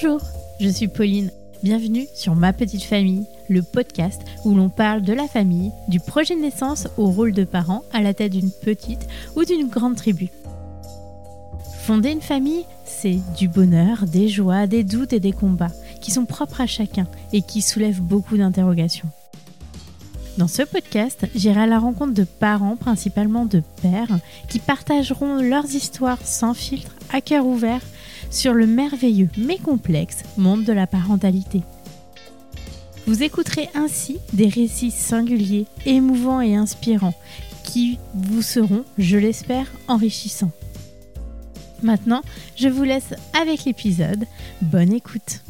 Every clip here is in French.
Bonjour, je suis Pauline. Bienvenue sur Ma Petite Famille, le podcast où l'on parle de la famille, du projet de naissance au rôle de parent à la tête d'une petite ou d'une grande tribu. Fonder une famille, c'est du bonheur, des joies, des doutes et des combats qui sont propres à chacun et qui soulèvent beaucoup d'interrogations. Dans ce podcast, j'irai à la rencontre de parents, principalement de pères, qui partageront leurs histoires sans filtre, à cœur ouvert, sur le merveilleux mais complexe monde de la parentalité. Vous écouterez ainsi des récits singuliers, émouvants et inspirants qui vous seront, je l'espère, enrichissants. Maintenant, je vous laisse avec l'épisode. Bonne écoute.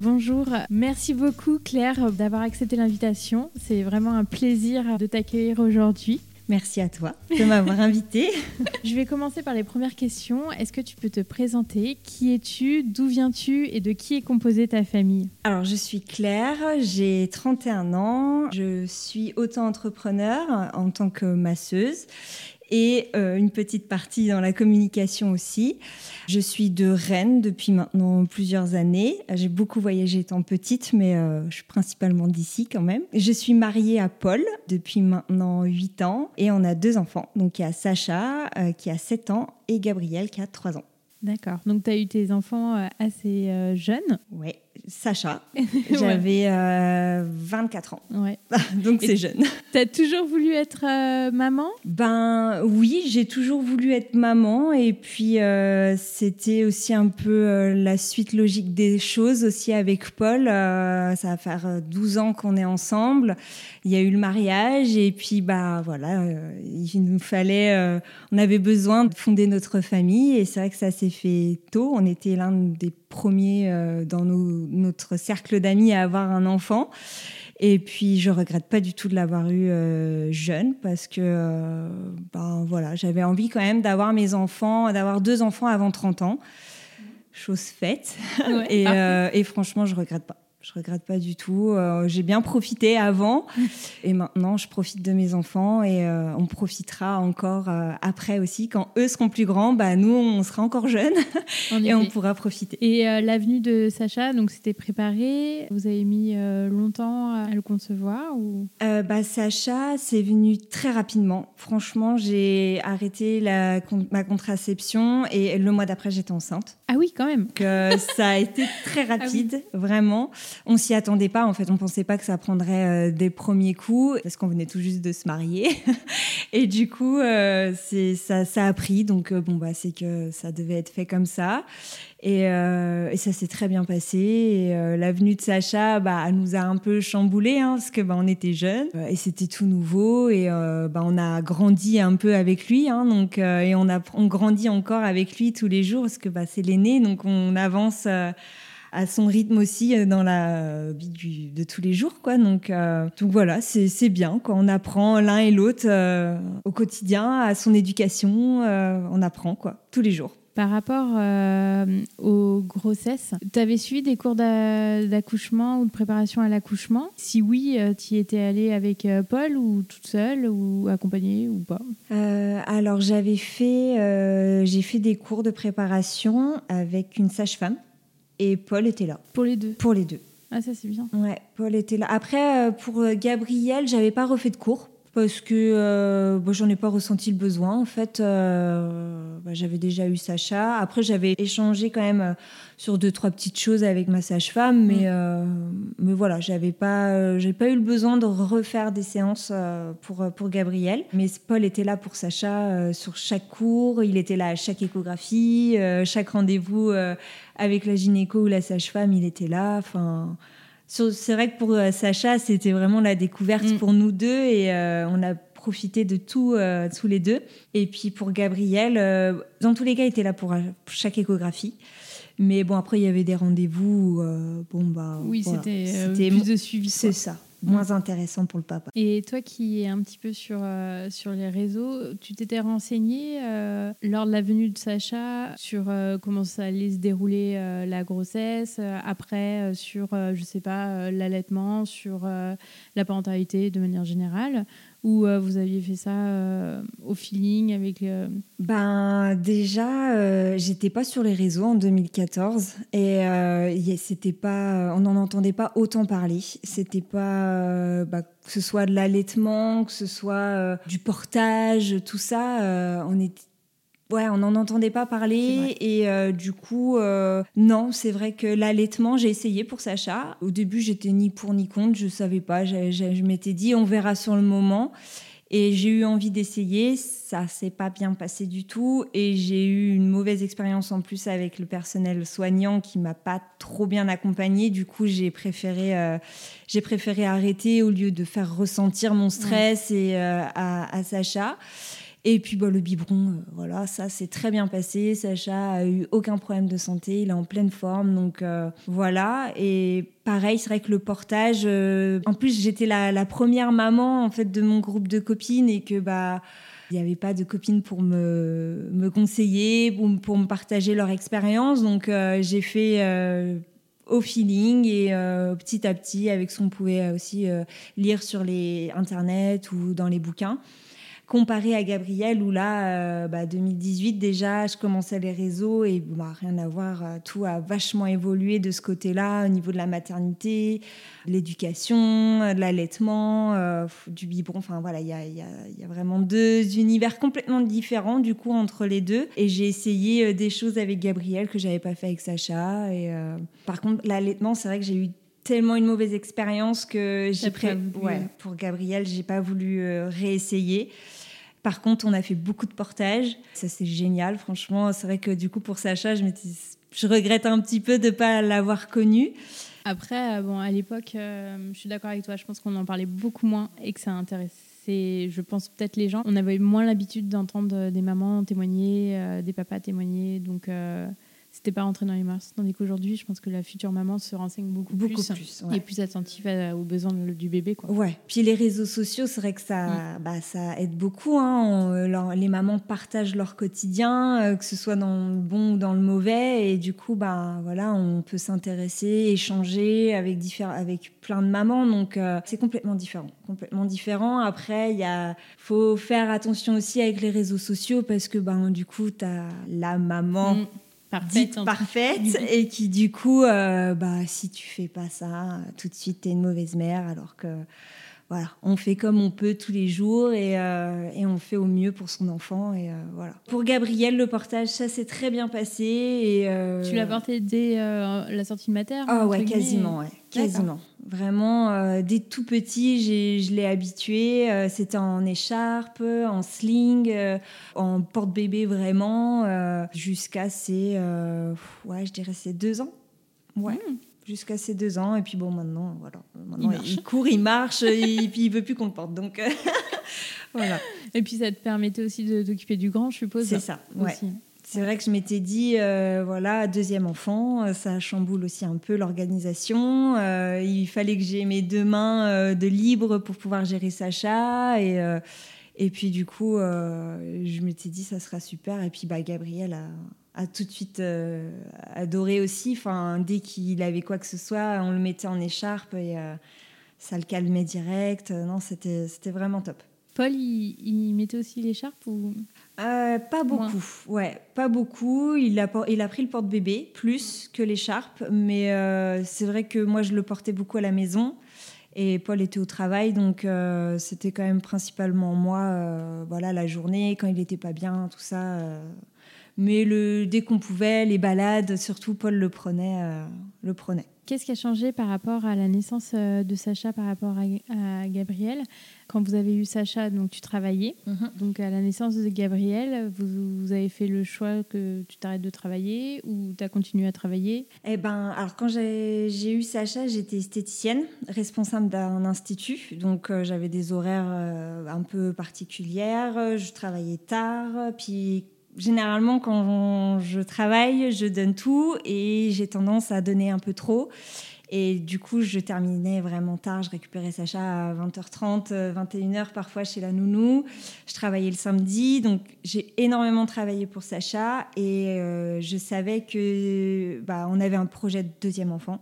Bonjour, merci beaucoup Claire d'avoir accepté l'invitation. C'est vraiment un plaisir de t'accueillir aujourd'hui. Merci à toi de m'avoir invité. Je vais commencer par les premières questions. Est-ce que tu peux te présenter? Qui es-tu? D'où viens-tu? Et de qui est composée ta famille? Alors, je suis Claire, j'ai 31 ans. Je suis auto-entrepreneur en tant que masseuse et euh, une petite partie dans la communication aussi. Je suis de Rennes depuis maintenant plusieurs années. J'ai beaucoup voyagé étant petite, mais euh, je suis principalement d'ici quand même. Je suis mariée à Paul depuis maintenant 8 ans et on a deux enfants. Donc il y a Sacha euh, qui a 7 ans et Gabriel qui a 3 ans. D'accord. Donc tu as eu tes enfants assez jeunes? Oui. Sacha. J'avais 24 euh, ans. Ouais. Donc c'est jeune. Tu as toujours voulu être euh, maman? Ben oui, j'ai toujours voulu être maman. Et puis euh, c'était aussi un peu la suite logique des choses aussi avec Paul. ça va faire 12 ans qu'on est ensemble. Il y a eu le mariage et puis bah voilà, il nous fallait, on avait besoin de fonder notre famille et c'est vrai que ça s'est fait tôt. On était l'un des premiers dans nos notre cercle d'amis à avoir un enfant. Et puis, je regrette pas du tout de l'avoir eu euh, jeune parce que, euh, ben, voilà, j'avais envie quand même d'avoir mes enfants, d'avoir deux enfants avant 30 ans. Chose faite. et, euh, et, franchement, je regrette pas. Je regrette pas du tout. Euh, j'ai bien profité avant et maintenant je profite de mes enfants et euh, on profitera encore euh, après aussi. Quand eux seront plus grands, bah, nous on sera encore jeunes et on pourra profiter. Et l'avenue de Sacha, donc c'était préparé. Vous avez mis longtemps à le concevoir ou? Bah, Sacha, c'est venu très rapidement. Franchement, j'ai arrêté la, ma contraception et le mois d'après j'étais enceinte. Ah oui, quand même. Que ça a été très ah rapide, vraiment. On s'y attendait pas, en fait, on pensait pas que ça prendrait euh, des premiers coups, parce qu'on venait tout juste de se marier. et du coup, euh, c'est ça, ça a pris, donc euh, bon, bah, c'est que ça devait être fait comme ça. Et, ça s'est très bien passé. Et l'avenue de Sacha, bah, elle nous a un peu chamboulé hein, parce que bah, on était jeunes et c'était tout nouveau. Et bah, on a grandi un peu avec lui, hein, donc et on a on grandit encore avec lui tous les jours parce que bah, c'est l'aîné, donc on avance à son rythme aussi euh, dans la vie de tous les jours. Quoi. Donc, euh, donc voilà, c'est bien. Quoi. On apprend l'un et l'autre euh, au quotidien, à son éducation. on apprend quoi, tous les jours. Par rapport aux grossesses, tu avais suivi des cours d'accouchement ou de préparation à l'accouchement? Si oui, tu y étais allée avec Paul ou toute seule ou accompagnée ou pas? Alors j'avais fait, j'ai fait des cours de préparation avec une sage-femme et Paul était là. Pour les deux Pour les deux. Ah, ça, c'est bien. Ouais, Paul était là. Après, euh, pour euh, Gabriel, j'avais pas refait de cours parce que euh, bon, j'en ai pas ressenti le besoin. En fait, euh, bah, j'avais déjà eu Sacha. Après, j'avais échangé quand même sur deux trois petites choses avec ma sage-femme, mais mm. mais voilà, j'avais pas j'ai pas eu le besoin de refaire des séances pour pour Gabriel. Mais Paul était là pour Sacha sur chaque cours. Il était là à chaque échographie, chaque rendez-vous avec la gynéco ou la sage-femme, il était là. Enfin, c'est vrai que pour euh, Sacha, c'était vraiment la découverte mm. pour nous deux et euh, on a profité de tout euh, tous les deux. Et puis pour Gabriel, dans tous les cas, il était là pour chaque échographie. Mais bon, après, il y avait des rendez-vous. bon, bah. Oui, c'était plus de suivi. C'est ça moins intéressant pour le papa. Et toi qui es un petit peu sur, euh, sur les réseaux, tu t'étais renseigné euh, lors de la venue de Sacha sur euh, comment ça allait se dérouler la grossesse, après sur, je sais pas, l'allaitement, sur la parentalité de manière générale ou euh, vous aviez fait ça euh, au feeling avec Ben déjà, j'étais pas sur les réseaux en 2014 et c'était pas, on n'en entendait pas autant parler. C'était pas bah, que ce soit de l'allaitement, que ce soit du portage, tout ça, on était Ouais, on n'en entendait pas parler et euh, du coup, euh, non, c'est vrai que l'allaitement, j'ai essayé pour Sacha. Au début, j'étais ni pour ni contre, je savais pas. je m'étais dit, on verra sur le moment. Et j'ai eu envie d'essayer, ça s'est pas bien passé du tout et j'ai eu une mauvaise expérience en plus avec le personnel soignant qui m'a pas trop bien accompagnée. Du coup, j'ai préféré, euh, j'ai préféré arrêter au lieu de faire ressentir mon stress et à, à, Sacha. Et puis bah, le biberon, euh, voilà, ça s'est très bien passé. Sacha a eu aucun problème de santé, il est en pleine forme, donc euh, voilà. Et pareil, c'est vrai que le portage, euh, en plus j'étais la, première maman en fait de mon groupe de copines et que bah il n'y avait pas de copines pour me, me conseiller, pour, pour me partager leur expérience, donc j'ai fait au feeling et petit à petit avec ce qu'on pouvait aussi lire sur les internet ou dans les bouquins comparé à Gabriel où là, 2018 euh, bah, déjà, je commençais les réseaux et bah, rien à voir, euh, tout a vachement évolué de ce côté-là au niveau de la maternité, de l'éducation, euh, de l'allaitement, du biberon. Enfin voilà, il y a, vraiment deux univers complètement différents du coup entre les deux. Et j'ai essayé des choses avec Gabriel que j'avais pas fait avec Sacha. Et par contre, l'allaitement, c'est vrai que j'ai eu tellement une mauvaise expérience que j'ai pris ouais, pour Gabriel, j'ai pas voulu réessayer. Par contre, on a fait beaucoup de portages. Ça, c'est génial, franchement. C'est vrai que du coup, pour Sacha, je, je regrette un petit peu de ne pas l'avoir connu. Après, euh, bon, à l'époque, euh, je suis d'accord avec toi. Je pense qu'on en parlait beaucoup moins et que ça intéressait, je pense, peut-être les gens. On avait moins l'habitude d'entendre des mamans témoigner, euh, des papas témoigner. Donc, c'était pas rentré dans les mœurs. Tandis qu'aujourd'hui, je pense que la future maman se renseigne beaucoup, beaucoup plus, et plus attentive aux besoins du bébé. Quoi. Ouais. Puis les réseaux sociaux, c'est vrai que ça, bah, ça aide beaucoup. Hein. Euh, les mamans partagent leur quotidien, euh, que ce soit dans le bon ou dans le mauvais, et du coup, bah voilà, on peut s'intéresser, échanger avec avec plein de mamans. Donc euh, c'est complètement différent, complètement différent. Après, il y a, faut faire attention aussi avec les réseaux sociaux parce que bah, du coup, tu as la maman. Mm parfaite, parfaite et qui du coup, euh, bah, si tu fais pas ça, tout de suite, tu es une mauvaise mère, alors que voilà, on fait comme on peut tous les jours et, euh, et on fait au mieux pour son enfant. Et euh, voilà. Pour Gabriel, le portage, ça s'est très bien passé. Et, Tu l'as porté dès la sortie de mater Ah ouais, quasiment, ouais, quasiment. Vraiment, dès tout petit, je l'ai habitué. C'était en écharpe, en sling, en porte-bébé vraiment, jusqu'à ses, ouais, je dirais ses deux ans. Ouais. Hmm jusqu'à ses deux ans. Et puis bon, maintenant, voilà. Maintenant, il, court, il marche, et puis il veut plus qu'on le porte. Donc voilà. Et puis ça te permettait aussi de t'occuper du grand, je suppose. C'est ça, ouais. C'est vrai que je m'étais dit, euh, voilà, deuxième enfant, euh, ça chamboule aussi un peu l'organisation. Euh, il fallait que j'ai mes deux mains de libre pour pouvoir gérer Sacha. Et, et puis du coup, je m'étais dit, ça sera super. Et puis bah, Gabriel a, a tout de suite euh, adoré aussi. Enfin, dès qu'il avait quoi que ce soit, on le mettait en écharpe et euh, ça le calmait direct. Non, c'était vraiment top. Paul, il, mettait aussi l'écharpe ou? Euh, Pas beaucoup. Ouais, pas beaucoup. Il a, il a pris le porte-bébé plus que l'écharpe, mais c'est vrai que moi je le portais beaucoup à la maison. Et Paul était au travail, donc c'était quand même principalement moi, voilà, la journée, quand il n'était pas bien, tout ça, mais le, dès qu'on pouvait, les balades, surtout Paul le prenait. Euh, le prenait. Qu'est-ce qui a changé par rapport à la naissance euh, de Sacha par rapport à, Gabriel? Quand vous avez eu Sacha, donc tu travaillais. Mhm. Donc à la naissance de Gabriel, vous, avez fait le choix que tu t'arrêtes de travailler ou tu as continué à travailler? Eh ben, alors quand j'ai eu Sacha, j'étais esthéticienne, responsable d'un institut. Donc euh, j'avais des horaires un peu particulières. Je travaillais tard. Puis généralement, quand je travaille, je donne tout et j'ai tendance à donner un peu trop. Et du coup, je terminais vraiment tard. Je récupérais Sacha à 20h30, 21h parfois chez la nounou. Je travaillais le samedi. Donc, j'ai énormément travaillé pour Sacha. Et euh, je savais que bah, on avait un projet de deuxième enfant.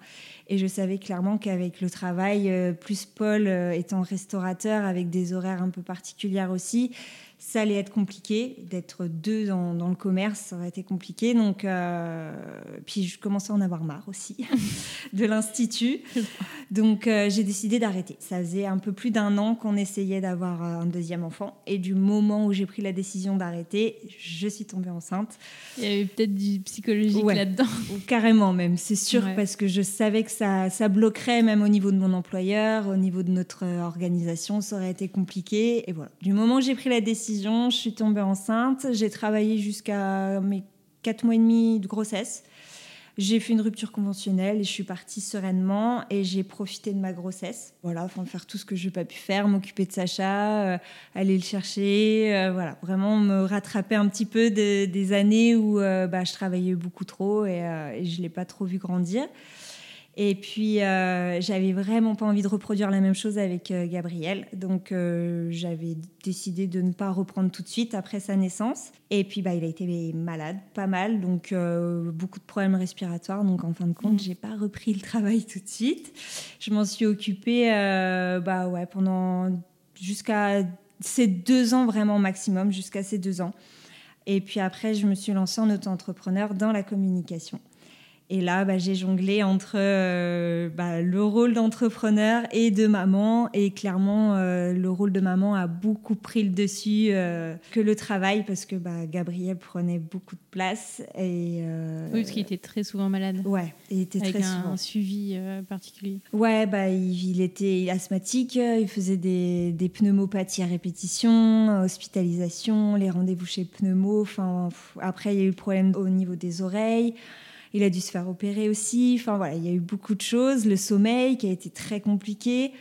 Et je savais clairement qu'avec le travail, plus Paul étant restaurateur, avec des horaires un peu particuliers aussi, ça allait être compliqué d'être deux dans, le commerce, ça aurait été compliqué. Donc, euh, puis je commençais à en avoir marre aussi de l'institut. Donc, euh, j'ai décidé d'arrêter. Ça faisait un peu plus d'un an qu'on essayait d'avoir un deuxième enfant. Et du moment où j'ai pris la décision d'arrêter, je suis tombée enceinte. Il y avait peut-être du psychologique là-dedans. Carrément même, c'est sûr, parce que je savais que ça, ça bloquerait même au niveau de mon employeur, au niveau de notre organisation, ça aurait été compliqué. Et voilà, du moment où j'ai pris la décision, je suis tombée enceinte. J'ai travaillé jusqu'à mes 4 mois et demi de grossesse. J'ai fait une rupture conventionnelle et je suis partie sereinement et j'ai profité de ma grossesse. Voilà, enfin faire tout ce que je n'ai pas pu faire, m'occuper de Sacha, euh, aller le chercher, euh, voilà, vraiment me rattraper un petit peu des années où euh, bah, je travaillais beaucoup trop et, et je ne l'ai pas trop vu grandir. Et puis, euh, j'avais vraiment pas envie de reproduire la même chose avec euh, Gabriel. Donc, euh, j'avais décidé de ne pas reprendre tout de suite après sa naissance. Et puis, bah, il a été malade, pas mal. Donc, beaucoup de problèmes respiratoires. Donc, en fin de compte, j'ai pas repris le travail tout de suite. Je m'en suis occupée bah, ouais, pendant jusqu'à ces deux ans vraiment maximum, jusqu'à ces deux ans. Et puis après, je me suis lancée en auto-entrepreneur dans la communication. Et là, bah, j'ai jonglé entre euh, bah, le rôle d'entrepreneur et de maman. Et clairement, euh, le rôle de maman a beaucoup pris le dessus euh, que le travail parce que bah, Gabriel prenait beaucoup de place. Et, oui, parce qu'il était très souvent malade. Ouais, il était Avec très un, souvent. un suivi particulier. Ouais, bah, il, était asthmatique, il faisait des, des, pneumopathies à répétition, hospitalisation, les rendez-vous chez pneumo. Enfin, après, il y a eu le problème au niveau des oreilles. Il a dû se faire opérer aussi. Enfin voilà, il y a eu beaucoup de choses. Le sommeil qui a été très compliqué.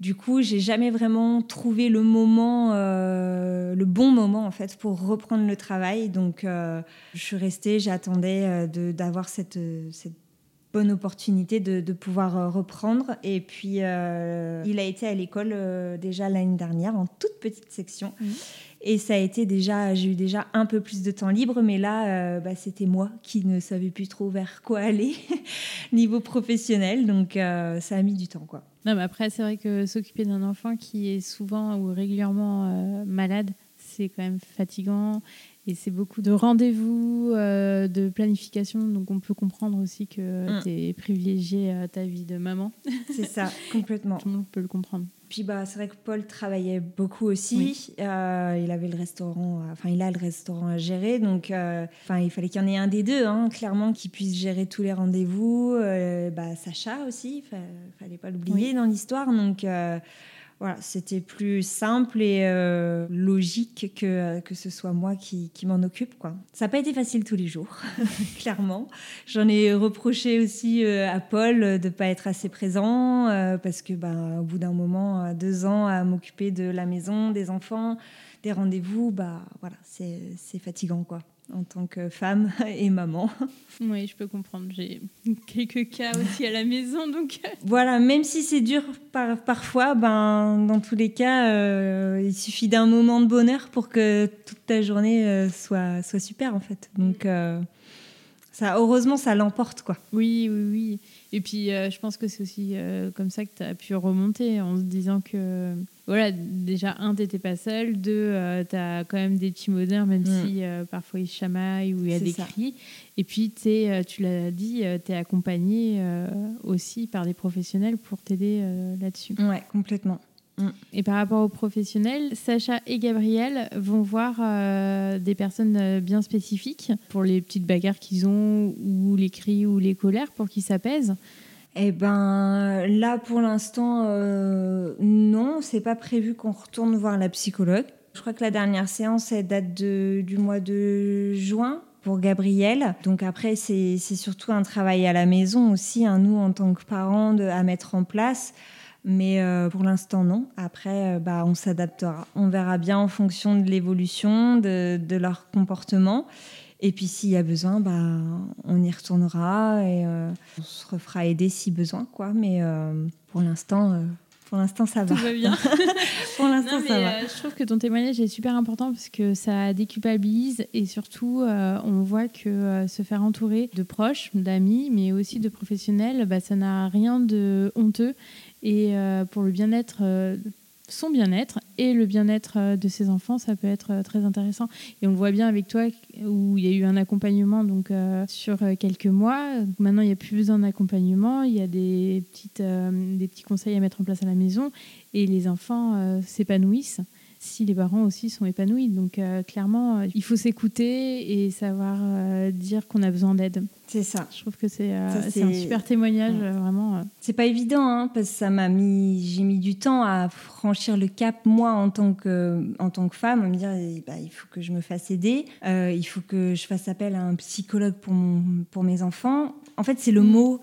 Du coup, j'ai jamais vraiment trouvé le moment, euh, le bon moment en fait pour reprendre le travail. Donc, euh, je suis restée, j'attendais euh, d'avoir cette, cette bonne opportunité de, de pouvoir reprendre. Et puis, il a été à l'école déjà l'année dernière en toute petite section. Mmh. Et ça a été déjà, j'ai eu déjà un peu plus de temps libre, mais là, euh, bah, c'était moi qui ne savais plus trop vers quoi aller niveau professionnel, donc euh, ça a mis du temps, quoi. Non, mais après, c'est vrai que s'occuper d'un enfant qui est souvent ou régulièrement euh, malade, c'est quand même fatigant et c'est beaucoup de rendez-vous, de planification. Donc on peut comprendre aussi que mm. tu es privilégié à ta vie de maman. C'est ça, complètement. Tout le monde peut le comprendre. Puis bah, c'est vrai que Paul travaillait beaucoup aussi. Euh, il avait le restaurant, euh, enfin il a le restaurant à gérer, donc euh, enfin il fallait qu'il y en ait un des deux, hein, clairement, qui puisse gérer tous les rendez-vous. bah, Sacha aussi, il fallait pas l'oublier dans l'histoire, donc voilà, c'était plus simple et euh, logique que, que ce soit moi qui, qui m'en occupe. Quoi. Ça n'a pas été facile tous les jours, clairement. J'en ai reproché aussi euh, à Paul de ne pas être assez présent euh, parce que, ben, au bout d'un moment, deux ans à m'occuper de la maison, des enfants, des rendez-vous, bah, voilà, c'est fatigant. quoi en tant que femme et maman. Oui, je peux comprendre. J'ai quelques cas aussi à la maison, donc. Euh. Voilà, même si c'est dur par, parfois, ben dans tous les cas, euh, il suffit d'un moment de bonheur pour que toute ta journée euh, soit soit super en fait. Donc ça, heureusement, ça l'emporte quoi. Oui, oui, oui. Et puis, je pense que c'est aussi comme ça que tu as pu remonter en se disant que voilà, déjà, un, t'étais pas seul. Deux, euh, tu as quand même des petits modèles, même mm. si euh, parfois ils chamaillent ou il y a des cris. Et puis, es, euh, tu l'as dit, tu es accompagné aussi par des professionnels pour t'aider là-dessus. Ouais, complètement. Et par rapport aux professionnels, Sacha et Gabriel vont voir des personnes bien spécifiques pour les petites bagarres qu'ils ont, ou les cris ou les colères, pour qu'ils s'apaisent. Eh ben là, pour l'instant, euh, non, c'est pas prévu qu'on retourne voir la psychologue. Je crois que la dernière séance, elle date du mois de juin pour Gabriel. Donc après, c'est surtout un travail à la maison aussi, hein, nous en tant que parents, de, à mettre en place. Mais euh, pour l'instant, non. Après, euh, bah, on s'adaptera. On verra bien en fonction de l'évolution de, de, leur comportement. Et puis s'il y a besoin, bah, on y retournera et euh, on se refera aider si besoin. Quoi. Mais pour l'instant, Pour l'instant, ça va. Tout va bien. Pour l'instant, ça va. Euh, je trouve que ton témoignage est super important parce que ça déculpabilise et surtout, euh, on voit que euh, se faire entourer de proches, d'amis, mais aussi de professionnels, bah, ça n'a rien de honteux. Et pour le bien-être son bien-être et le bien-être euh, de ses enfants, ça peut être euh, très intéressant. Et on le voit bien avec toi où il y a eu un accompagnement donc euh, sur quelques mois. Maintenant, il n'y a plus besoin d'accompagnement. Il y a des petites des petits conseils à mettre en place à la maison et les enfants s'épanouissent si les parents aussi sont épanouis. Donc clairement, il faut s'écouter et savoir dire qu'on a besoin d'aide. C'est ça. Je trouve que c'est euh, un super témoignage, euh, vraiment. Euh. C'est pas évident, hein, parce que ça m'a mis, j'ai mis du temps à franchir le cap, moi, en tant que, en tant que femme, à me dire, eh, bah, il faut que je me fasse aider, il faut que je fasse appel à un psychologue pour, mon, pour mes enfants. En fait, c'est le mm. mot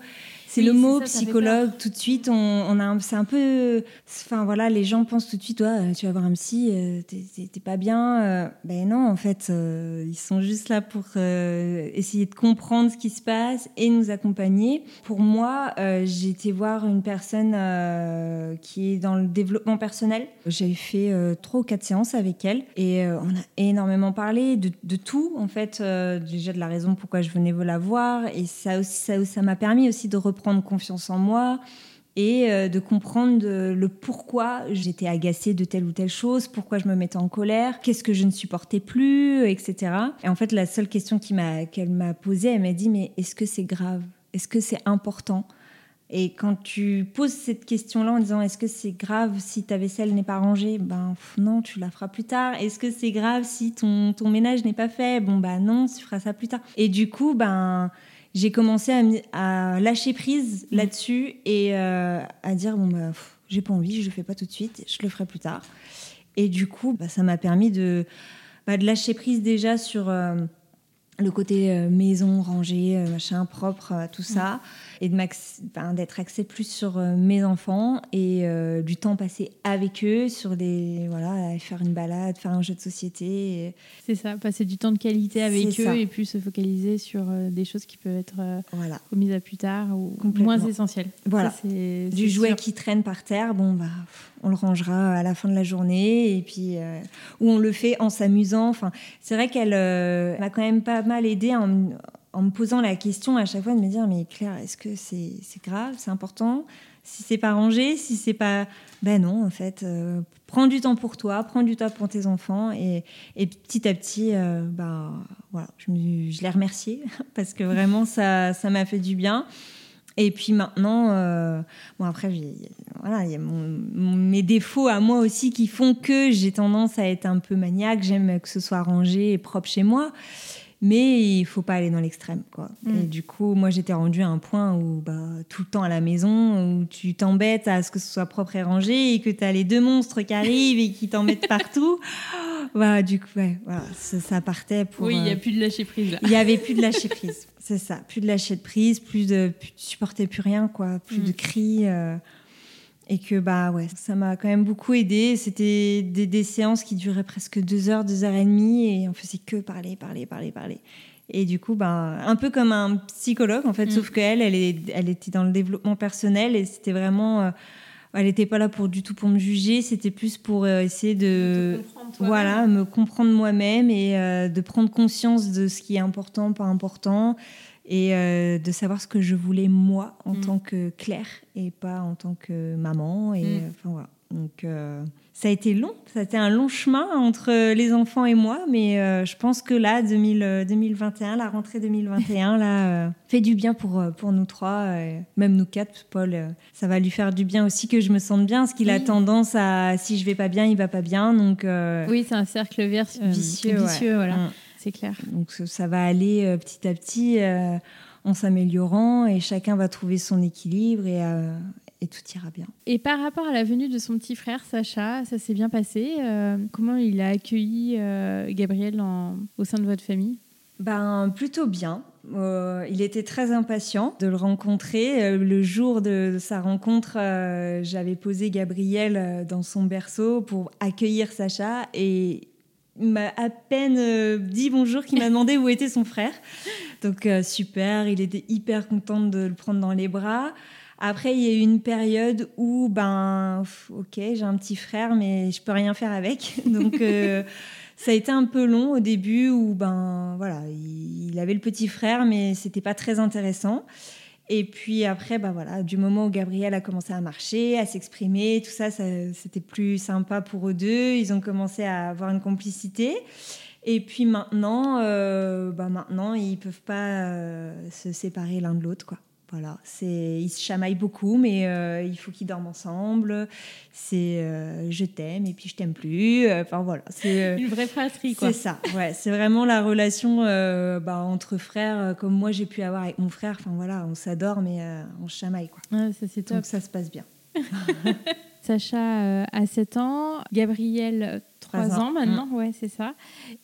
c'est le mot psychologue tout de suite. On, a, c'est un peu, enfin voilà, les gens pensent tout de suite, toi, tu vas voir un psy, euh, t'es pas bien. Euh. ben non, en fait, euh, ils sont juste là pour essayer de comprendre ce qui se passe et nous accompagner. Pour moi, j'ai été voir une personne qui est dans le développement personnel. J'avais fait trois ou quatre séances avec elle et on a énormément parlé de, de tout, en fait, déjà de la raison pourquoi je venais la voir et ça aussi, ça, ça m'a permis aussi de reprendre confiance en moi et euh, de comprendre le pourquoi j'étais agacée de telle ou telle chose, pourquoi je me mettais en colère, qu'est-ce que je ne supportais plus, etc. Et en fait, la seule question qu'elle m'a posée, elle m'a dit, mais est-ce que c'est grave? Est-ce que c'est important? Et quand tu poses cette question-là en disant est-ce que c'est grave si ta vaisselle n'est pas rangée? Ben non, tu la feras plus tard. Est-ce que c'est grave si ton, ton ménage n'est pas fait? Bon bah non, tu feras ça plus tard. Et du coup, ben j'ai commencé à, lâcher prise mm. là-dessus et euh, à dire bon bah j'ai pas envie, je le fais pas tout de suite, je le ferai plus tard. Et du coup, bah, ça m'a permis de, bah, de lâcher prise déjà sur euh, le côté euh, maison rangée, machin propre, tout ça. Mm et d'être axé plus sur euh, mes enfants et euh, du temps passé avec eux, sur des voilà, faire une balade, faire un jeu de société. C'est ça, passer du temps de qualité avec eux et puis se focaliser sur euh, des choses qui peuvent être voilà. remises à plus tard ou moins essentielles. Voilà. du jouet qui traîne par terre, bon bah on le rangera à la fin de la journée et puis ou on le fait en s'amusant. Enfin, c'est vrai qu'elle m'a quand même pas mal aidé en me posant la question à chaque fois de me dire mais Claire, est-ce que c'est grave, c'est important? Si c'est pas rangé, si c'est pas. Ben non, en fait, euh, prends du temps pour toi, prends du temps pour tes enfants et, et petit à petit, euh, bah, voilà, je, je l'ai remercié parce que vraiment ça m'a fait du bien. Et puis maintenant, euh, bon après, voilà, il y a mes défauts à moi aussi qui font que j'ai tendance à être un peu maniaque. J'aime que ce soit rangé et propre chez moi mais il faut pas aller dans l'extrême quoi. Et mm. du coup, moi j'étais rendue à un point où bah, tout le temps à la maison où tu t'embêtes à ce que ce soit propre et rangé et que tu as les deux monstres qui arrivent et qui t'en mettent partout. Bah, du coup, ouais, voilà, ça, partait pour Oui, il n'y a euh, plus de lâcher prise Il y avait plus de lâcher prise. C'est ça, plus de lâcher de prise, plus de plus, supportais plus rien quoi, plus de mm. cris euh, et que bah ouais, ça m'a quand même beaucoup aidé. C'était des, séances qui duraient presque deux heures, deux heures et demie, et on faisait que parler, parler, parler, parler. Et du coup, bah, un peu comme un psychologue en fait, mm. sauf qu'elle, elle, elle était dans le développement personnel et c'était vraiment, euh, elle n'était pas là pour du tout pour me juger, c'était plus pour euh, essayer de, voilà, me comprendre moi-même et euh, de prendre conscience de ce qui est important, pas important et euh, de savoir ce que je voulais moi en mm. tant que Claire et pas en tant que maman. Et, mm. enfin, voilà. Donc euh, ça a été long, ça a été un long chemin entre les enfants et moi, mais euh, je pense que là, 2021, la rentrée 2021, là, fait du bien pour, pour nous trois, même nous quatre. Paul, ça va lui faire du bien aussi que je me sente bien, parce qu'il a tendance à, si je vais pas bien, il va pas bien. Donc, oui, c'est un cercle vicieux, vicieux voilà. Clair. Donc ça va aller euh, petit à petit euh, en s'améliorant et chacun va trouver son équilibre et, euh, et, tout ira bien. Et par rapport à la venue de son petit frère Sacha, ça s'est bien passé. comment il a accueilli Gabriel au sein de votre famille? Ben, plutôt bien. il était très impatient de le rencontrer. le jour de, sa rencontre, j'avais posé Gabriel dans son berceau pour accueillir Sacha et m'a à peine euh, dit bonjour, qui m'a demandé où était son frère. Donc euh, super, il était hyper content de le prendre dans les bras. Après, il y a eu une période où, ben, ok, j'ai un petit frère, mais je peux rien faire avec. Donc, euh, ça a été un peu long au début où, ben, voilà, il, avait le petit frère, mais c'était pas très intéressant. Et puis après, ben voilà, du moment où Gabriel a commencé à marcher, à s'exprimer, tout ça, c'était plus sympa pour eux deux. Ils ont commencé à avoir une complicité. Et puis maintenant, euh, bah maintenant, ils peuvent pas euh, se séparer l'un de l'autre, quoi. Voilà, c'est ils se chamaillent beaucoup, mais euh, il faut qu'ils dorment ensemble. C'est euh, je t'aime et puis je t'aime plus. Enfin voilà, c'est une vraie fratrie quoi. C'est ça, ouais, c'est vraiment la relation bah, entre frères comme moi j'ai pu avoir avec mon frère. Enfin voilà, on s'adore mais on se chamaille quoi. ça c'est top. Donc ça se passe bien. Sacha a 7 ans, Gabriel 3 ans, maintenant, mm. ouais, c'est ça.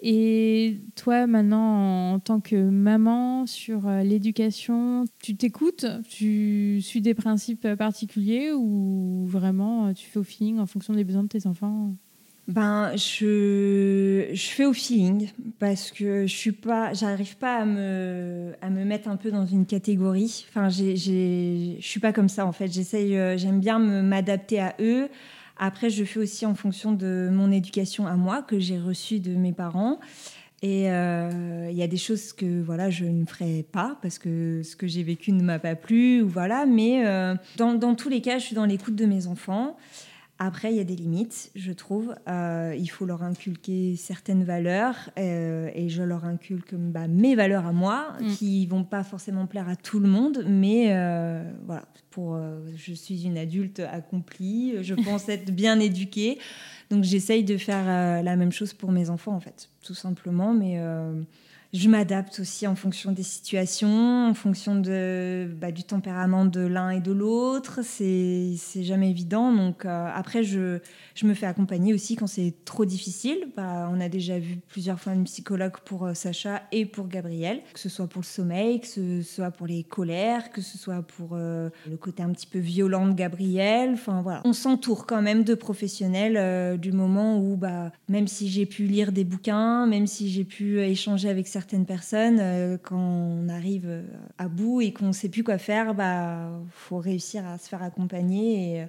Et toi, maintenant, en tant que maman sur euh, l'éducation, tu t'écoutes? Tu suis des principes particuliers ou vraiment euh, tu fais au feeling en fonction des besoins de tes enfants? Ben, je, je fais au feeling parce que je suis pas, j'arrive pas à me, à me mettre un peu dans une catégorie. Enfin, j'ai, je suis pas comme ça en fait. J'essaye, euh, j'aime bien m'adapter à eux. Après, je fais aussi en fonction de mon éducation à moi que j'ai reçue de mes parents. Et euh, il y a des choses que voilà, je ne ferai pas parce que ce que j'ai vécu ne m'a pas plu. Ou voilà. Mais euh, dans, dans, tous les cas, je suis dans l'écoute de mes enfants. Après, il y a des limites, je trouve. Euh, il faut leur inculquer certaines valeurs euh, et je leur inculque bah, mes valeurs à moi, mm. qui vont pas forcément plaire à tout le monde, mais euh, voilà. Pour, je suis une adulte accomplie, je pense être bien éduquée, donc j'essaye de faire la même chose pour mes enfants en fait, tout simplement. Mais je m'adapte aussi en fonction des situations, en fonction de, bah, du tempérament de l'un et de l'autre. C'est jamais évident. Donc euh, après, je, je me fais accompagner aussi quand c'est trop difficile. Bah, on a déjà vu plusieurs fois une psychologue pour euh, Sacha et pour Gabriel, que ce soit pour le sommeil, que ce soit pour les colères, que ce soit pour euh, le côté un petit peu violent de Gabriel. Enfin voilà, on s'entoure quand même de professionnels du moment où, bah, même si j'ai pu lire des bouquins, même si j'ai pu échanger avec certains certaines personnes, euh, quand on arrive euh, à bout et qu'on ne sait plus quoi faire, bah faut réussir à se faire accompagner et,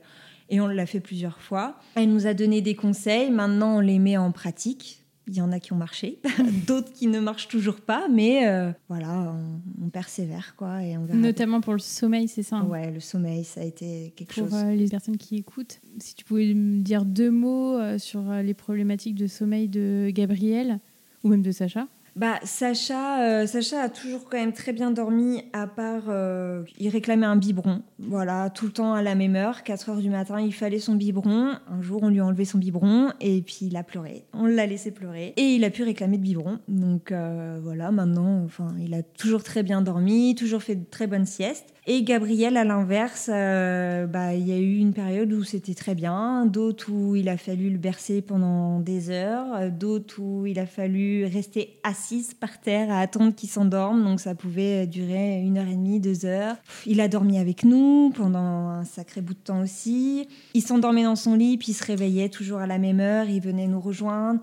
et on l'a fait plusieurs fois. Elle nous a donné des conseils, maintenant on les met en pratique. Il y en a qui ont marché, d'autres qui ne marchent toujours pas, mais euh, voilà, on, persévère quoi. Et on Notamment pour le sommeil, c'est ça hein? Ouais, le sommeil, ça a été quelque chose. Pour les personnes qui écoutent, si tu pouvais me dire deux mots sur les problématiques de sommeil de Gabriel ou même de Sacha bah, Sacha, euh, Sacha a toujours quand même très bien dormi, à part euh, il réclamait un biberon. Voilà, tout le temps à la même heure, 4 heures du matin, il fallait son biberon. Un jour, on lui a enlevé son biberon et puis il a pleuré. On l'a laissé pleurer et il a pu réclamer de biberon. Donc euh, voilà, maintenant, enfin, il a toujours très bien dormi, toujours fait de très bonnes siestes. Et Gabriel, à l'inverse, euh, bah, il y a eu une période où c'était très bien, d'autres où il a fallu le bercer pendant des heures, euh, d'autres où il a fallu rester assise par terre à attendre qu'il s'endorme, donc ça pouvait durer une heure et demie, deux heures. Il a dormi avec nous pendant un sacré bout de temps aussi. Il s'endormait dans son lit, puis il se réveillait toujours à la même heure, il venait nous rejoindre.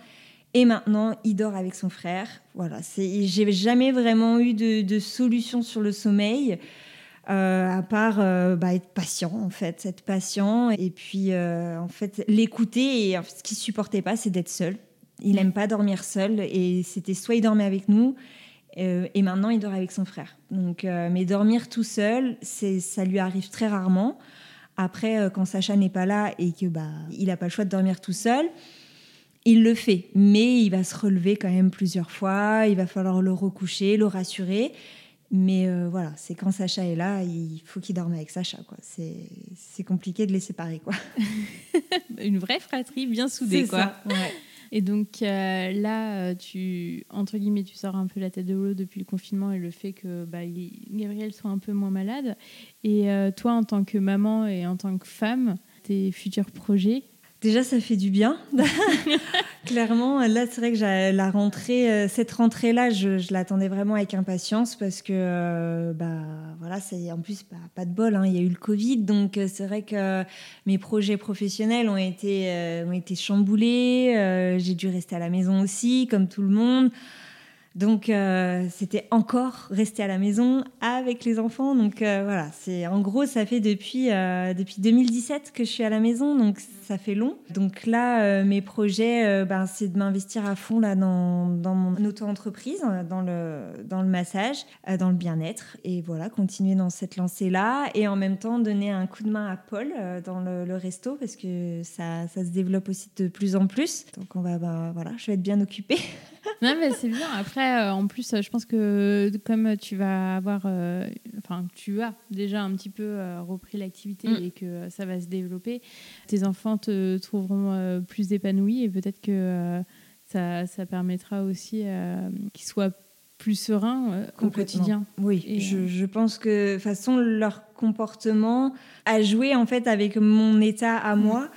Et maintenant, il dort avec son frère. Voilà, j'ai jamais vraiment eu de, de solution sur le sommeil. Euh, à part euh, bah, être patient en fait, être patient et puis euh, en fait l'écouter. Et ce qu'il supportait pas, c'est d'être seul. Il n'aime pas dormir seul et c'était soit il dormait avec nous et maintenant il dort avec son frère. Donc, mais dormir tout seul, c'est ça lui arrive très rarement. Après, quand Sacha n'est pas là et que bah il n'a pas le choix de dormir tout seul. Il le fait, mais il va se relever quand même plusieurs fois. Il va falloir le recoucher, le rassurer. Mais euh, voilà, c'est quand Sacha est là, il faut qu'il dorme avec Sacha. Quoi. C'est, compliqué de les séparer. Quoi. Une vraie fratrie bien soudée. quoi. Ça, ouais. Et donc euh, là, euh, tu, entre guillemets, tu sors un peu la tête de l'eau depuis le confinement et le fait que bah, Gabriel soit un peu moins malade. Et toi, en tant que maman et en tant que femme, tes futurs projets, Déjà, ça fait du bien. Clairement, là, c'est vrai que la rentrée, euh, cette rentrée-là, je, l'attendais vraiment avec impatience parce que, euh, bah, voilà, c'est en plus bah, pas de bol. Hein, il y a eu le Covid, donc euh, c'est vrai que mes projets professionnels ont été, ont été chamboulés. J'ai dû rester à la maison aussi, comme tout le monde. Donc euh, c'était encore rester à la maison avec les enfants. Donc euh, voilà, c'est en gros ça fait depuis euh, depuis 2017 que je suis à la maison, donc ça fait long. Donc là mes projets, ben, c'est de m'investir à fond là dans, mon auto-entreprise, dans le dans le massage, dans le bien-être et voilà continuer dans cette lancée là et en même temps donner un coup de main à Paul dans le, le, resto parce que ça, ça se développe aussi de plus en plus. Donc on va ben, voilà, je vais être bien occupée. non, mais c'est bien. Après, euh, en plus, je pense que comme tu vas avoir, euh, enfin, tu as déjà un petit peu euh, repris l'activité mm. et que ça va se développer, tes enfants te trouveront plus épanouis et peut-être que ça, ça, permettra aussi qu'ils soient plus sereins au quotidien. Oui, je, je, pense que de toute façon, leur comportement a joué en fait avec mon état à mm. moi.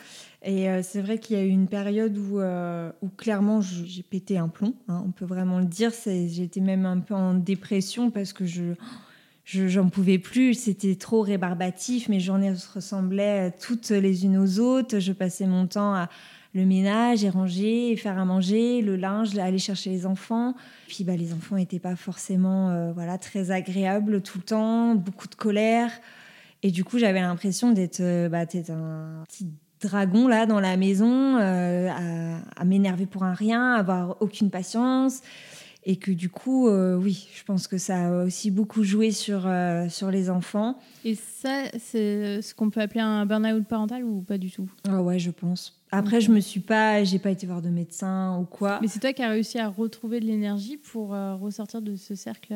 Et euh, c'est vrai qu'il y a eu une période où, euh, clairement j'ai pété un plomb, hein, on peut vraiment le dire. J'étais même un peu en dépression parce que je j'en pouvais plus, c'était trop rébarbatif, mes journées ressemblaient toutes les unes aux autres. Je passais mon temps à le ménage et ranger, faire à manger, le linge, aller chercher les enfants. Puis bah, les enfants n'étaient pas forcément euh, voilà, très agréables tout le temps, beaucoup de colère. Et du coup, j'avais l'impression d'être bah, un petit dragon là dans la maison, euh, à, m'énerver pour un rien, à avoir aucune patience. Et que du coup, euh, oui, je pense que ça a aussi beaucoup joué sur, euh, sur les enfants. Et ça, c'est ce qu'on peut appeler un burn-out parental ou pas du tout? Ah ouais, je pense. Après, je me suis pas, j'ai pas été voir de médecin ou quoi. Mais c'est toi qui as réussi à retrouver de l'énergie pour ressortir de ce cercle.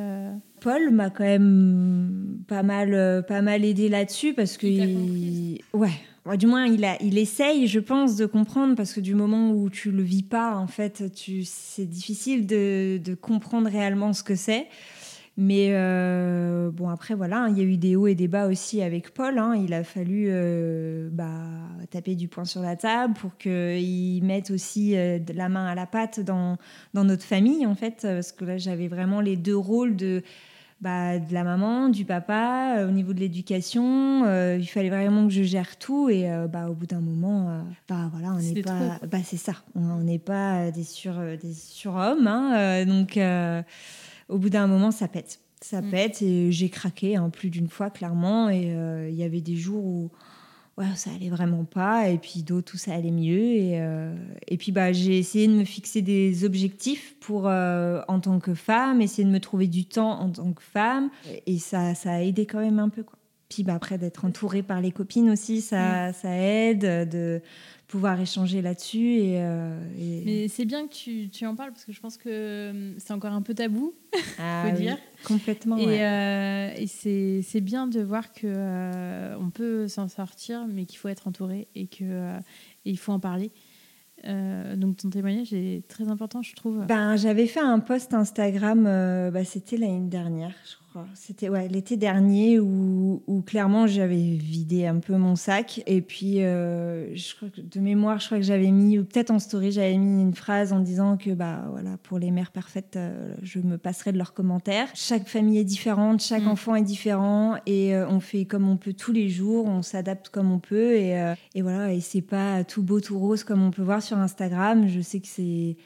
Paul m'a quand même pas mal, pas mal aidé là-dessus parce que, il... ouais, du moins, il, a, essaye, je pense, de comprendre parce que du moment où tu le vis pas, en fait, c'est difficile de, comprendre réellement ce que c'est. Mais euh, bon, après, voilà, il y a eu des hauts et des bas aussi avec Paul. Hein. Il a fallu euh, bah, taper du poing sur la table pour qu'il mette aussi euh, la main à la pâte dans notre famille, en fait. Parce que là, j'avais vraiment les deux rôles de bah, de la maman, du papa, euh, au niveau de l'éducation. Euh, il fallait vraiment que je gère tout. Et euh, bah, au bout d'un moment, bah, voilà, on n'est pas. Bah, c'est ça. On n'est pas des, sur, des surhommes. Hein, donc, au bout d'un moment, ça pète. Ça mm. pète. Et j'ai craqué hein, plus d'une fois, clairement. Et il y avait des jours où ouais, ça allait vraiment pas, et puis d'autres où ça allait mieux. Et, euh, et puis bah, j'ai essayé de me fixer des objectifs pour, euh, en tant que femme, essayer de me trouver du temps en tant que femme, et ça, ça a aidé quand même un peu. Quoi. Puis bah, après, d'être entourée par les copines aussi, ça, ça aide, de, pouvoir échanger là-dessus. Et, euh, Mais c'est bien que tu, tu, en parles parce que je pense que hum, c'est encore un peu tabou, ah, faut dire. Complètement. Et, euh, et c'est bien de voir que euh, on peut s'en sortir, mais qu'il faut être entouré et que il faut en parler. donc ton témoignage est très important, je trouve. Ben, j'avais fait un post Instagram, bah, c'était l'année dernière, je crois c'était ouais, l'été dernier où, où clairement j'avais vidé un peu mon sac. Et puis, euh, je crois que de mémoire, je crois que j'avais mis, ou peut-être en story, j'avais mis une phrase en disant que bah, voilà, pour les mères parfaites, euh, je me passerai de leurs commentaires. Chaque famille est différente, chaque mm. enfant est différent et euh, on fait comme on peut tous les jours, on s'adapte comme on peut. Et, et voilà, et c'est pas tout beau, tout rose comme on peut voir sur Instagram. Je sais que c'est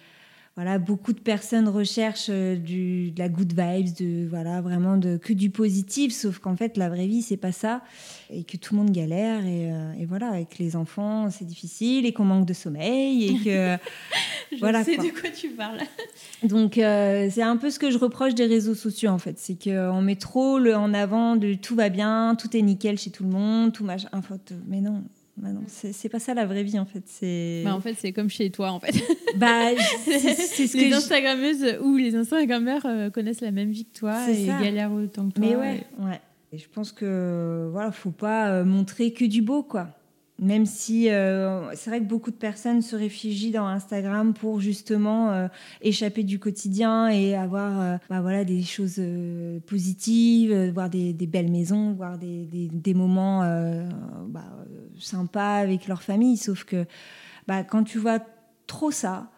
voilà, beaucoup de personnes recherchent euh, du, de la good vibes, de voilà, vraiment de que du positif, sauf qu'en fait la vraie vie c'est pas ça. Et que tout le monde galère et, euh, et voilà, avec les enfants c'est difficile et qu'on manque de sommeil et que je voilà, sais de quoi tu parles. Donc euh, c'est un peu ce que je reproche des réseaux sociaux en fait, c'est qu'on met trop le en avant de tout va bien, tout est nickel chez tout le monde, tout machin, mais non bah non, c'est pas ça la vraie vie en fait. C'est. Bah en fait, c'est comme chez toi en fait. Bah, c'est ce les Instagrammeuses ou les Instagrammeurs euh, connaissent la même vie que toi et galèrent autant que toi. Mais ouais, ouais. Et je pense que voilà, faut pas euh, montrer que du beau quoi. Même si euh, c'est vrai que beaucoup de personnes se réfugient dans Instagram pour justement euh, échapper du quotidien et avoir euh, bah voilà, des choses positives, voir des, belles maisons, voir des, des, des moments bah, sympas avec leur famille. Sauf que bah, quand tu vois trop ça,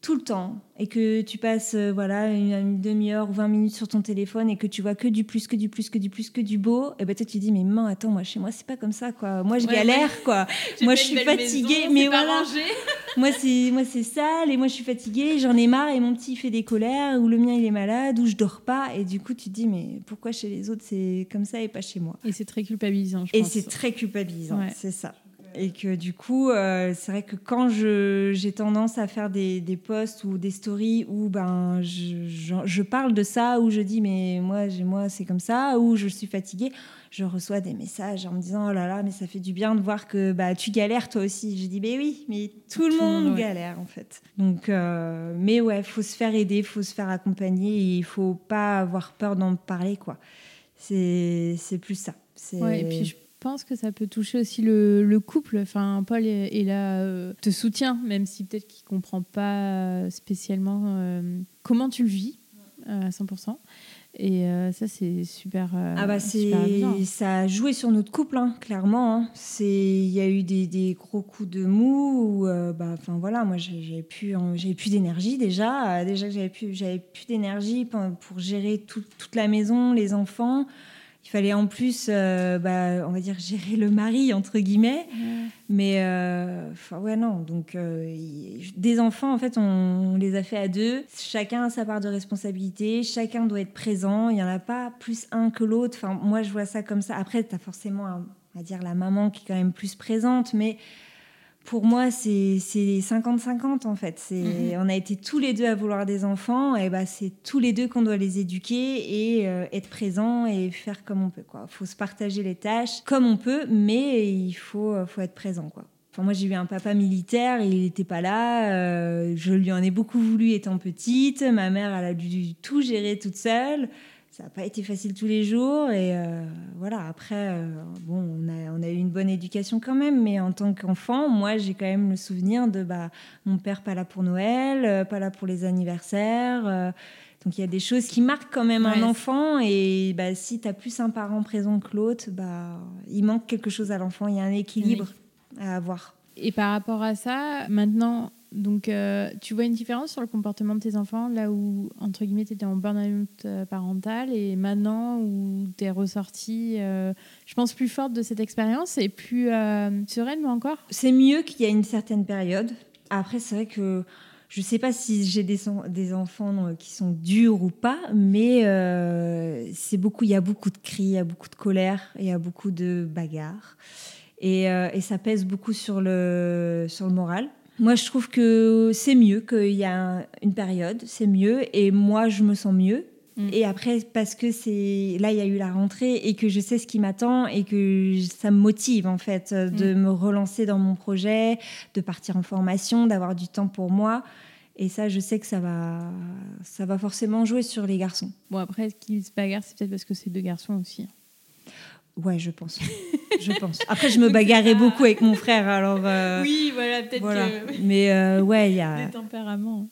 tout le temps et que tu passes euh, voilà une, demi-heure ou 20 minutes sur ton téléphone et que tu vois que du plus que du plus que du plus que du beau et ben toi tu dis mais maman attends moi chez moi c'est pas comme ça quoi. Moi je galère quoi. Moi je suis fatiguée mais voilà. moi c'est moi c'est sale et moi je suis fatiguée, j'en ai marre et mon petit fait des colères ou le mien il est malade ou je dors pas. Et du coup tu te dis mais pourquoi chez les autres c'est comme ça et pas chez moi? Et c'est très culpabilisant. Je et c'est très culpabilisant, c'est ça. Et que du coup, euh, c'est vrai que quand j'ai tendance à faire des, des, posts ou des stories où ben, je, je, je, parle de ça, où je dis mais moi, moi c'est comme ça, ou je suis fatiguée, je reçois des messages en me disant oh là là, mais ça fait du bien de voir que bah, tu galères toi aussi. Je dis mais oui, mais tout le monde galère en fait. Donc, euh, mais ouais, faut se faire aider, faut se faire accompagner, et il faut pas avoir peur d'en parler quoi. C'est plus ça. Ouais, et puis je pense que ça peut toucher aussi le, le couple. Enfin, Paul est, là, euh, te soutient, même si peut-être qu'il comprend pas spécialement euh, comment tu le vis à 100%. Et euh, ça, c'est super. ah bah c'est, ça a joué sur notre couple, hein, clairement. Hein. C'est, il y a eu des, des, gros coups de mou. bah, enfin voilà, moi j'avais plus, j'avais plus d'énergie déjà. déjà que j'avais plus, j'avais plus d'énergie pour, pour gérer tout, toute la maison, les enfants. Il fallait en plus, euh, bah, on va dire, gérer le mari, entre guillemets. Mais, euh, enfin, ouais, non. Donc, euh, des enfants, en fait, on, les a fait à deux. Chacun a sa part de responsabilité. Chacun doit être présent. Il n'y en a pas plus un que l'autre. Enfin, moi, je vois ça comme ça. Après, tu as forcément, on va dire, la maman qui est quand même plus présente. Mais pour moi, c'est 50-50 en fait. Mhm. On a été tous les deux à vouloir des enfants, et bah, c'est tous les deux qu'on doit les éduquer et euh, être présent et faire comme on peut. Il faut se partager les tâches comme on peut, mais il faut, euh, faut être présent. Quoi. Enfin, moi, j'ai eu un papa militaire, il n'était pas là. Euh, je lui en ai beaucoup voulu étant petite. Ma mère, elle a dû tout gérer toute seule ça n'a pas été facile tous les jours. Et euh, voilà, après, euh, bon, on a, on a, eu une bonne éducation quand même, mais en tant qu'enfant, moi, j'ai quand même le souvenir de bah, mon père pas là pour Noël, euh, pas là pour les anniversaires. donc il y a des choses qui marquent quand même un enfant. Et bah, si tu as plus un parent présent que l'autre, bah, il manque quelque chose à l'enfant. Il y a un équilibre à avoir. Et par rapport à ça, maintenant, donc, euh, tu vois une différence sur le comportement de tes enfants, là où, entre guillemets, tu étais en burn-out euh, parental, et maintenant où tu es ressortie, euh, je pense, plus forte de cette expérience et plus sereine, mais encore? C'est mieux qu'il y a une certaine période. Après, c'est vrai que je ne sais pas si j'ai des, enfants qui sont durs ou pas, mais c'est beaucoup, il y a beaucoup de cris, il y a beaucoup de colère, il y a beaucoup de bagarres. Et, et ça pèse beaucoup sur le, sur le moral. Moi, je trouve que c'est mieux qu'il y a une période, c'est mieux, et moi, je me sens mieux. Mm. Et après, parce que c'est là, il y a eu la rentrée et que je sais ce qui m'attend et que ça me motive en fait de mm. me relancer dans mon projet, de partir en formation, d'avoir du temps pour moi. Et ça, je sais que ça va, ça va forcément jouer sur les garçons. Bon, après, qu'ils se bagarrent, c'est peut-être parce que c'est deux garçons aussi. Ouais, je pense. je pense. Après, je me bagarrais beaucoup avec mon frère, alors. Euh, oui, voilà, peut-être que. Mais euh, ouais, il y a. Des tempéraments.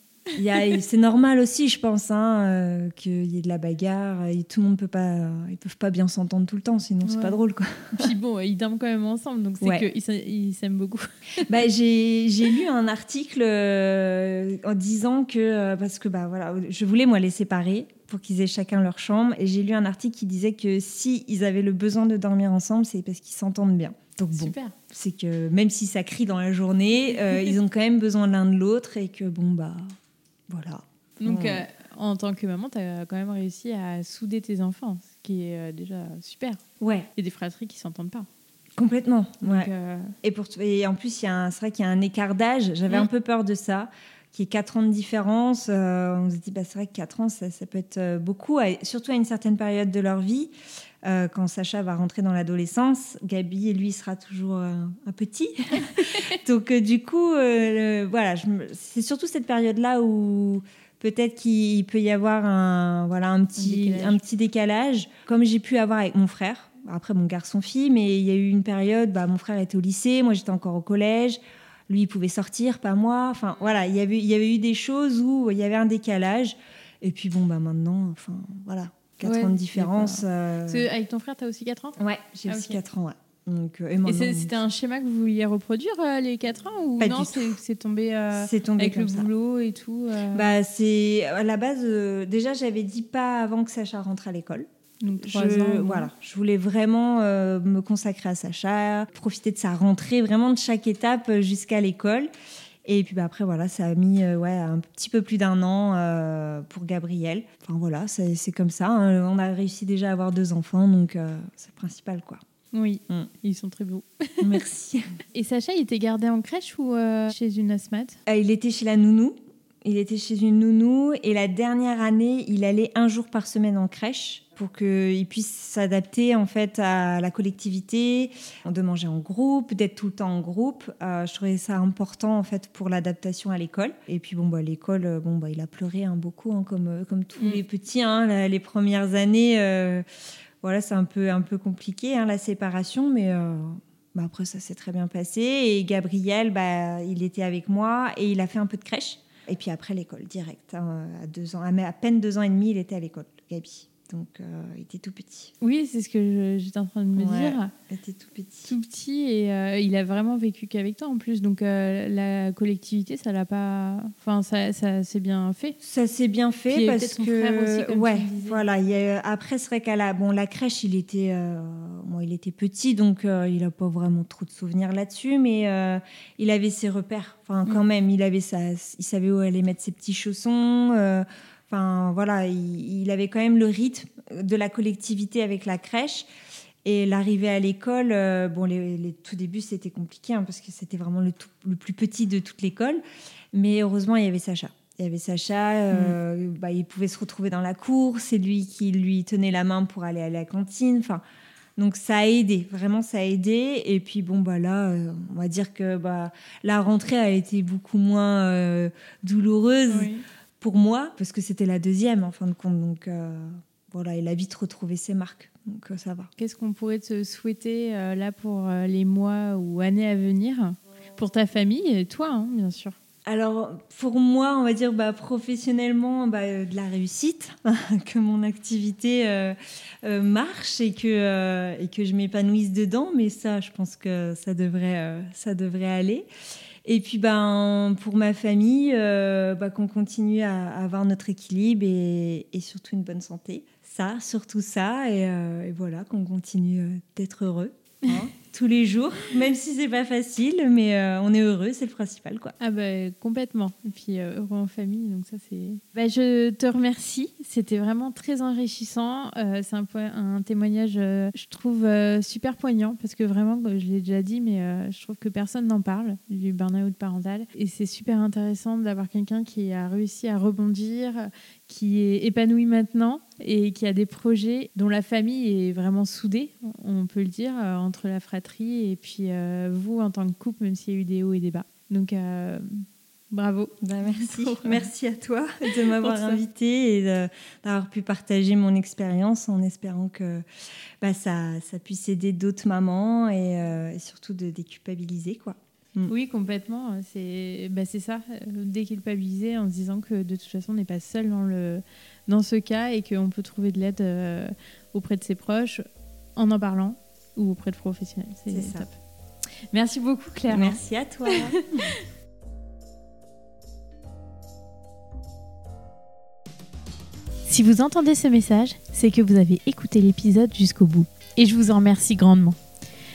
c'est normal aussi, je pense, hein, euh, qu'il y ait de la bagarre. Et tout le monde peut pas, ils peuvent pas bien s'entendre tout le temps, sinon c'est pas drôle, quoi. Puis bon, ils dorment quand même ensemble, donc c'est qu'ils s'aiment beaucoup. bah, j'ai lu un article en disant que parce que bah voilà, je voulais moi les séparer pour qu'ils aient chacun leur chambre. Et j'ai lu un article qui disait que si ils avaient le besoin de dormir ensemble, c'est parce qu'ils s'entendent bien. Donc bon, c'est que même si ça crie dans la journée, euh, ils ont quand même besoin l'un de l'autre et que bon bah voilà. Donc euh, en tant que maman, tu as quand même réussi à souder tes enfants, ce qui est euh, déjà super. Ouais. Et des fratries qui s'entendent pas. Complètement. ouais. et, pour, et en plus, c'est vrai qu'il y a un écart d'âge. J'avais mm. un peu peur de ça qui est 4 ans de différence. Euh, on se dit, bah, c'est vrai que 4 ans, ça, peut être euh, beaucoup, surtout à une certaine période de leur vie. Euh, quand Sacha va rentrer dans l'adolescence, Gabi, lui, sera toujours un petit. Donc, du coup, voilà, c'est surtout cette période-là où peut-être qu'il peut y avoir un, voilà, un, petit, un, un petit décalage, comme j'ai pu avoir avec mon frère. Après, mon garçon-fille, mais il y a eu une période, bah, mon frère était au lycée, moi j'étais encore au collège lui il pouvait sortir, pas moi. Enfin voilà, il y avait, il y avait eu des choses où il y avait un décalage. Et puis bon, bah maintenant, enfin voilà, 4 ans de différence. Euh, avec ton frère, tu as aussi 4 ans? Ouais, j'ai ah, aussi 4 ans, ouais. Donc, euh, et, c'était un schéma que vous vouliez reproduire euh, les 4 ans ou non c'est tombé, tombé, avec le boulot et tout bah, c'est à la base déjà j'avais dit pas avant que Sacha rentre à l'école je, voilà, je voulais vraiment euh, me consacrer à Sacha, profiter de sa rentrée, vraiment de chaque étape euh, jusqu'à l'école. Et puis bah, après, voilà, ça a mis ouais, un petit peu plus d'un an pour Gabriel. Enfin voilà, c'est comme ça. Hein. On a réussi déjà à avoir deux enfants, donc c'est le principal, quoi. Oui, mm. ils sont très beaux. Merci. Et Sacha, il était gardé en crèche ou chez une asthmate? Il était chez la nounou. Il était chez une nounou et la dernière année, il allait un jour par semaine en crèche pour qu'il puisse s'adapter en fait à la collectivité, de manger en groupe, d'être tout le temps en groupe. Euh, je trouvais ça important en fait pour l'adaptation à l'école. Et puis bon bah l'école, euh, bon bah il a pleuré hein, beaucoup hein, comme euh, comme tous mm. les petits. Hein, les premières années, voilà c'est un peu un peu compliqué la séparation, mais bah, après ça s'est très bien passé. Et Gabriel, bah, il était avec moi et il a fait un peu de crèche. Et puis après, l'école, direct. Hein, à, deux ans, à peine deux ans et demi, il était à l'école, Gabi. Donc, euh, il était tout petit. Oui, c'est ce que j'étais en train de me dire. Il était tout petit. Tout petit et euh, il a vraiment vécu qu'avec toi en plus. Donc, euh, la collectivité, ça l'a pas. Enfin, ça, ça s'est bien fait. Ça s'est bien fait parce que. Aussi, ouais, voilà. Il y a... Après, c'est vrai qu'à la... bon, la crèche, il était, bon, il était petit, donc il n'a pas vraiment trop de souvenirs là-dessus, mais il avait ses repères. Enfin, quand mm. même, il, avait sa... il savait où aller mettre ses petits chaussons. Enfin, voilà, il, avait quand même le rythme de la collectivité avec la crèche. Et l'arrivée à l'école, euh, bon, les, tout débuts, c'était compliqué hein, parce que c'était vraiment le, le, plus petit de toute l'école. Mais heureusement, il y avait Sacha. Il y avait Sacha, euh, mm. bah, il pouvait se retrouver dans la cour, c'est lui qui lui tenait la main pour aller à la cantine. Enfin, donc ça a aidé, vraiment ça a aidé. Et puis bon, bah là, euh, on va dire que bah, la rentrée a été beaucoup moins douloureuse. Oui pour moi, parce que c'était la deuxième en fin de compte. Donc euh, voilà, il a vite retrouvé ses marques. Donc euh, ça va. Qu'est-ce qu'on pourrait te souhaiter euh, là pour les mois ou années à venir Pour ta famille et toi, hein, bien sûr? Alors pour moi, on va dire bah, professionnellement bah, de la réussite, que mon activité marche et que, et que je m'épanouisse dedans. Mais ça, je pense que ça devrait, ça devrait aller. Et puis ben, pour ma famille, euh, bah, qu'on continue à, avoir notre équilibre et, surtout une bonne santé. Ça, surtout ça. Et, euh, voilà, qu'on continue euh, d'être heureux. Hein. tous les jours, même si c'est pas facile, mais euh, on est heureux, c'est le principal, quoi. Ah bah complètement. Et puis euh, heureux en famille, donc ça c'est. Bah, je te remercie, c'était vraiment très enrichissant. Euh, c'est un, témoignage, je trouve super poignant parce que vraiment, je l'ai déjà dit, mais je trouve que personne n'en parle du burn-out parental et c'est super intéressant d'avoir quelqu'un qui a réussi à rebondir, qui est épanoui maintenant et qui a des projets dont la famille est vraiment soudée, on peut le dire, entre la fratrie et puis euh, vous en tant que couple, même s'il y a eu des hauts et des bas. Donc euh, bravo. Bah, merci. merci à toi de m'avoir invité et d'avoir pu partager mon expérience en espérant que bah, ça, ça puisse aider d'autres mamans et, euh, surtout de déculpabiliser. quoi. Mm. Oui, complètement. C'est bah, ça, déculpabiliser en se disant que de toute façon, on n'est pas seul dans, le, dans ce cas et qu'on peut trouver de l'aide auprès de ses proches en en parlant ou auprès de professionnels. C'est top. Merci beaucoup Claire. Merci à toi. si vous entendez ce message, c'est que vous avez écouté l'épisode jusqu'au bout. Et je vous en remercie grandement.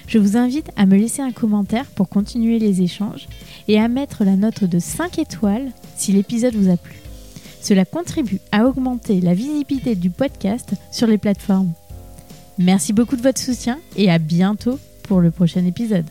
Je vous invite à me laisser un commentaire pour continuer les échanges et à mettre la note de 5 étoiles si l'épisode vous a plu. Cela contribue à augmenter la visibilité du podcast sur les plateformes. Merci beaucoup de votre soutien et à bientôt pour le prochain épisode.